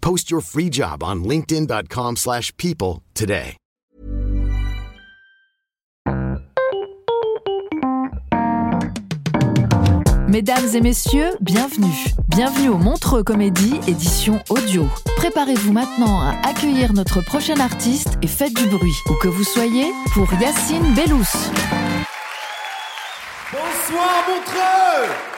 Post your free job on linkedin.com/people slash people today. Mesdames et messieurs, bienvenue. Bienvenue au Montreux Comédie, édition audio. Préparez-vous maintenant à accueillir notre prochain artiste et faites du bruit, où que vous soyez, pour Yacine Bellous. Bonsoir Montreux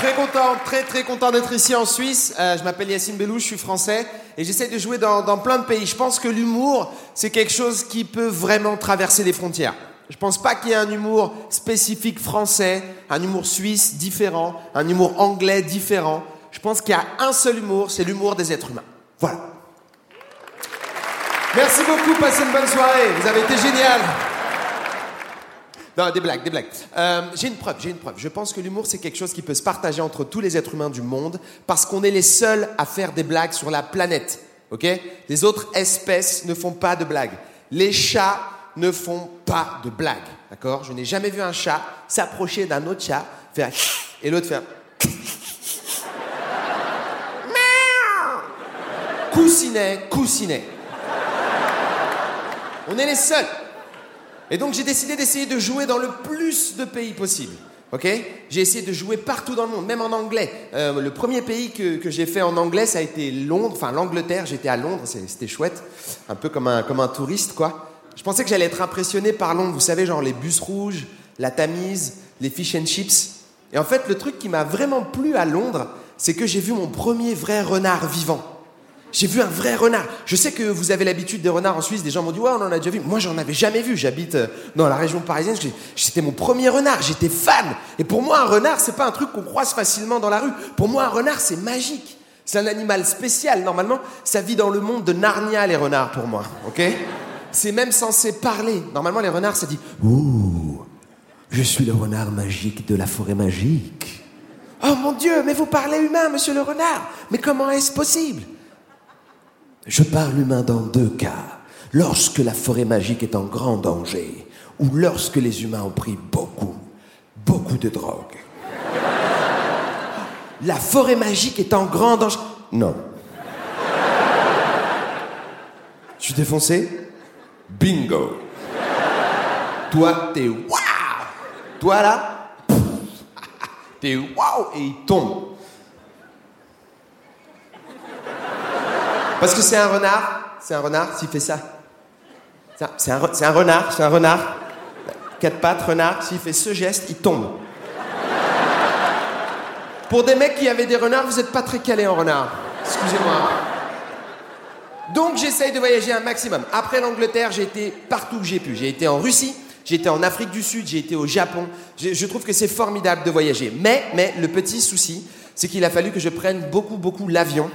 très content, très très content d'être ici en Suisse. Euh, je m'appelle Yacine Bellou, je suis français et j'essaie de jouer dans, dans plein de pays. Je pense que l'humour, c'est quelque chose qui peut vraiment traverser les frontières. Je pense pas qu'il y ait un humour spécifique français, un humour suisse différent, un humour anglais différent. Je pense qu'il y a un seul humour, c'est l'humour des êtres humains. Voilà. Merci beaucoup, passez une bonne soirée. Vous avez été génial. Non, des blagues, des blagues. Euh, j'ai une preuve, j'ai une preuve. Je pense que l'humour, c'est quelque chose qui peut se partager entre tous les êtres humains du monde parce qu'on est les seuls à faire des blagues sur la planète. Ok? Les autres espèces ne font pas de blagues. Les chats ne font pas de blagues. D'accord? Je n'ai jamais vu un chat s'approcher d'un autre chat, faire et l'autre faire. Coussinet, coussinet. On est les seuls. Et donc j'ai décidé d'essayer de jouer dans le plus de pays possible. Ok? J'ai essayé de jouer partout dans le monde, même en anglais. Euh, le premier pays que, que j'ai fait en anglais, ça a été Londres, enfin l'Angleterre. J'étais à Londres, c'était chouette, un peu comme un, comme un touriste, quoi. Je pensais que j'allais être impressionné par Londres, vous savez, genre les bus rouges, la Tamise, les fish and chips. Et en fait, le truc qui m'a vraiment plu à Londres, c'est que j'ai vu mon premier vrai renard vivant. J'ai vu un vrai renard. Je sais que vous avez l'habitude des renards en Suisse. Des gens m'ont dit ouais, on en a déjà vu. Moi, j'en avais jamais vu. J'habite euh, dans la région parisienne. C'était mon premier renard. J'étais fan. Et pour moi, un renard, c'est pas un truc qu'on croise facilement dans la rue. Pour moi, un renard, c'est magique. C'est un animal spécial. Normalement, ça vit dans le monde de Narnia, les renards, pour moi. Ok? C'est même censé parler. Normalement, les renards, ça dit ouh, je suis le renard magique de la forêt magique. Oh mon Dieu, mais vous parlez humain, monsieur le renard. Mais comment est-ce possible? Je parle humain dans deux cas. Lorsque la forêt magique est en grand danger, ou lorsque les humains ont pris beaucoup, beaucoup de drogue. La forêt magique est en grand danger. Non. Je suis défoncé Bingo. Toi, t'es waouh Toi là, t'es waouh et il tombe. Parce que c'est un renard, c'est un renard s'il fait ça. C'est un- renard, c'est un renard. Quatre pattes, renard, s'il fait ce geste, il tombe. Pour des mecs qui avaient des renards, vous n'êtes pas très calés en renard. Excusez-moi. Donc j'essaye de voyager un maximum. Après l'Angleterre, j'ai été partout où j'ai pu. J'ai été en Russie, j'ai été en Afrique du Sud, j'ai été au Japon. Je, je trouve que c'est formidable de voyager. Mais, mais le petit souci, c'est qu'il a fallu que je prenne beaucoup, beaucoup l'avion.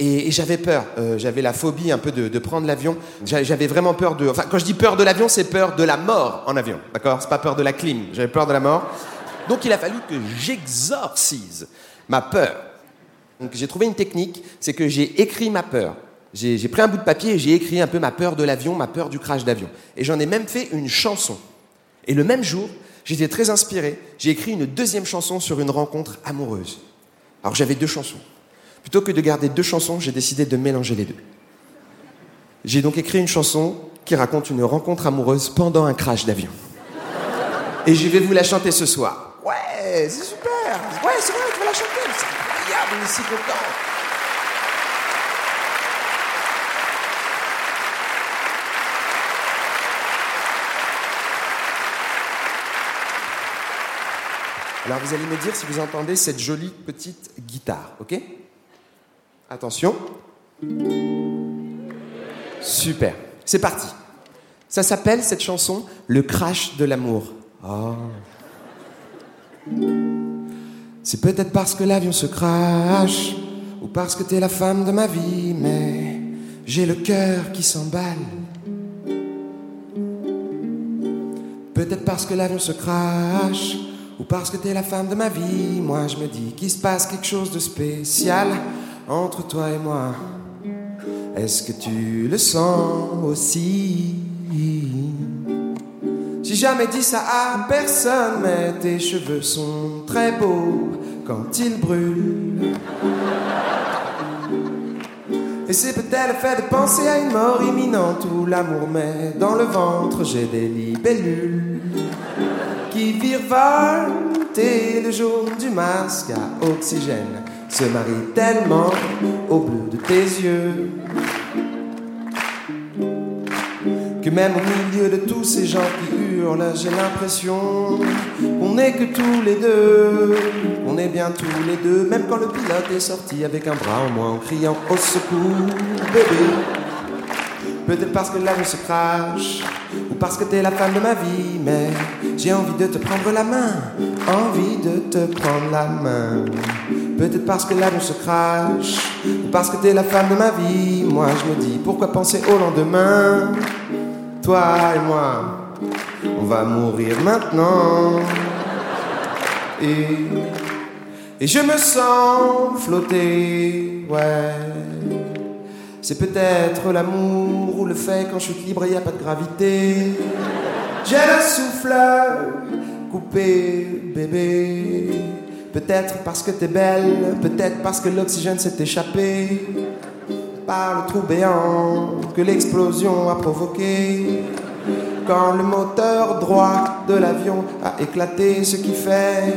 Et, j'avais peur. Euh, j'avais la phobie un peu de, de prendre l'avion. J'a- J'avais vraiment peur de. Enfin, quand je dis peur de l'avion, c'est peur de la mort en avion. D'accord? C'est pas peur de la clim. J'avais peur de la mort. Donc il a fallu que j'exorcise ma peur. Donc j'ai trouvé une technique, c'est que j'ai écrit ma peur. J'ai pris un bout de papier et j'ai écrit un peu ma peur de l'avion, ma peur du crash d'avion. Et j'en ai même fait une chanson. Et le même jour, j'étais très inspiré, j'ai écrit une deuxième chanson sur une rencontre amoureuse. Alors j'avais deux chansons. Plutôt que de garder deux chansons, j'ai décidé de mélanger les deux. J'ai donc écrit une chanson qui raconte une rencontre amoureuse pendant un crash d'avion. Et je vais vous la chanter ce soir. Ouais, c'est super. Ouais, c'est vrai, tu vas la chanter. C'est incroyable, on est si content. Alors vous allez me dire si vous entendez cette jolie petite guitare, ok? Attention. Super. C'est parti. Ça s'appelle cette chanson Le crash de l'amour. Oh. C'est peut-être parce que l'avion se crache ou parce que t'es la femme de ma vie, mais j'ai le cœur qui s'emballe. Peut-être parce que l'avion se crache ou parce que t'es la femme de ma vie. Moi, je me dis qu'il se passe quelque chose de spécial entre toi et moi. Est-ce que tu le sens aussi? J'ai jamais dit ça à personne, mais tes cheveux sont très beaux quand ils brûlent. Et c'est peut-être le fait de penser à une mort imminente où l'amour met dans le ventre, j'ai des libellules qui virevoltent et le jour du masque à oxygène se marie tellement au bleu de tes yeux que même au milieu de tous ces gens qui hurlent, j'ai l'impression qu'on n'est que tous les deux, on est bien tous les deux, même quand le pilote est sorti avec un bras en moins en criant au secours, bébé. Peut-être parce que l'avion se crache, ou parce que t'es la femme de ma vie, mais j'ai envie de te prendre la main, envie de te prendre la main. Peut-être parce que l'avion se crache, ou parce que t'es la femme de ma vie, moi je me dis pourquoi penser au lendemain? Toi et moi, on va mourir maintenant. Et, et je me sens flotter, ouais. C'est peut-être l'amour ou le fait qu'en chute libre il n'y a pas de gravité. J'ai le souffle coupé, bébé. Peut-être parce que t'es belle, peut-être parce que l'oxygène s'est échappé par le trou béant que l'explosion a provoqué. Quand le moteur droit de l'avion a éclaté, ce qui fait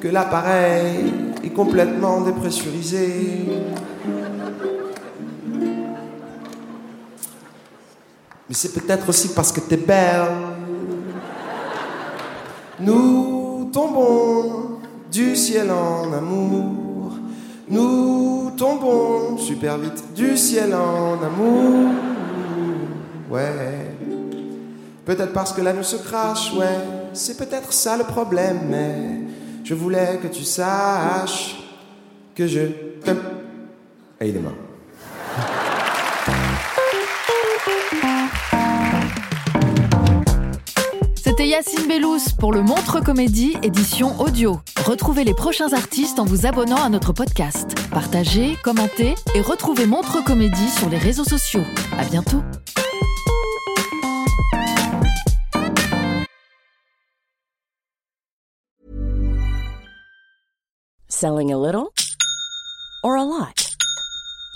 que l'appareil est complètement dépressurisé. Mais c'est peut-être aussi parce que t'es belle. Nous tombons du ciel en amour. Nous tombons super vite du ciel en amour. Ouais. Peut-être parce que l'avion se crache, ouais. C'est peut-être ça le problème, mais je voulais que tu saches que je t'aime. Et il est mort. Yacine Bellous pour le Montre Comédie édition audio. Retrouvez les prochains artistes en vous abonnant à notre podcast. Partagez, commentez et retrouvez Montre Comédie sur les réseaux sociaux. À bientôt. Selling a little or a lot?